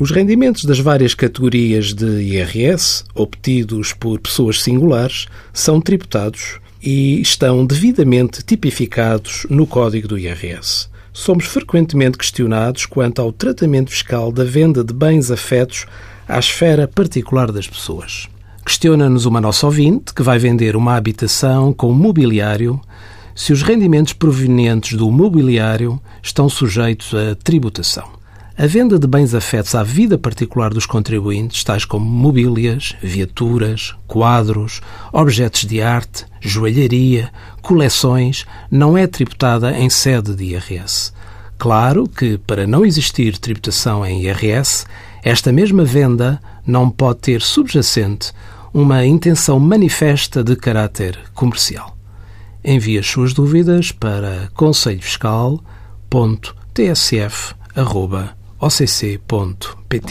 Os rendimentos das várias categorias de IRS, obtidos por pessoas singulares, são tributados e estão devidamente tipificados no Código do IRS. Somos frequentemente questionados quanto ao tratamento fiscal da venda de bens afetos à esfera particular das pessoas. Questiona-nos uma nossa ouvinte que vai vender uma habitação com mobiliário se os rendimentos provenientes do mobiliário estão sujeitos a tributação. A venda de bens afetos à vida particular dos contribuintes, tais como mobílias, viaturas, quadros, objetos de arte, joalharia, coleções, não é tributada em sede de IRS. Claro que, para não existir tributação em IRS, esta mesma venda não pode ter subjacente uma intenção manifesta de caráter comercial. Envie as suas dúvidas para conselhofiscal.tsf.com occ.pt.